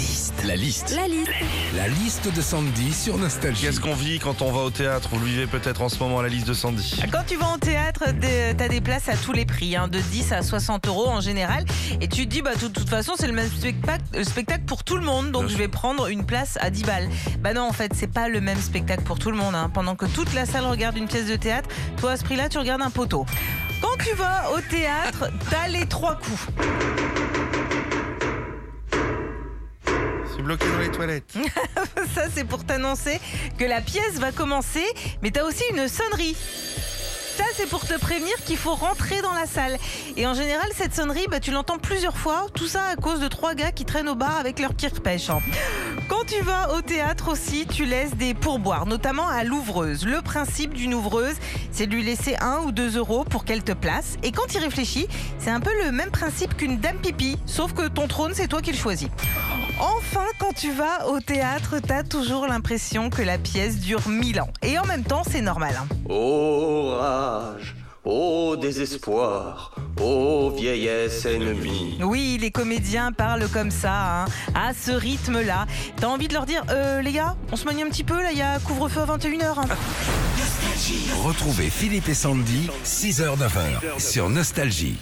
liste. La liste. La liste. La liste de Sandy sur Nostalgie. Qu'est-ce qu'on vit quand on va au théâtre? Vous le vivez peut-être en ce moment à la liste de Sandy. Quand tu vas au théâtre, t'as des places à tous les prix, hein, de 10 à 60 euros en général. Et tu te dis, bah, de toute façon, c'est le même spectacle, spectacle pour tout le monde, donc Bien je vais prendre une place à 10 balles. Bah non, en fait, c'est pas le même spectacle pour tout le monde. hein. Pendant que toute la salle regarde une pièce de théâtre, toi, à ce prix-là, tu regardes un poteau. Quand tu vas au théâtre, t'as les trois coups. C'est bloqué dans les toilettes. Ça, c'est pour t'annoncer que la pièce va commencer, mais t'as aussi une sonnerie. Ça, c'est pour te prévenir qu'il faut rentrer dans la salle. Et en général, cette sonnerie, bah, tu l'entends plusieurs fois. Tout ça à cause de trois gars qui traînent au bar avec leur kirpèche. hein. Quand tu vas au théâtre aussi, tu laisses des pourboires, notamment à l'ouvreuse. Le principe d'une ouvreuse, c'est de lui laisser un ou deux euros pour qu'elle te place. Et quand tu réfléchis, c'est un peu le même principe qu'une dame pipi, sauf que ton trône, c'est toi qui le choisis. Enfin, quand tu vas au théâtre, t'as toujours l'impression que la pièce dure mille ans. Et en même temps, c'est normal. hein. Ô désespoir, ô vieillesse ennemie. Oui, les comédiens parlent comme ça, hein, à ce rythme-là. T'as envie de leur dire, euh, les gars, on se manie un petit peu, là, il y a couvre-feu à 21h. Retrouvez Philippe et Sandy, 6h-9h sur Nostalgie.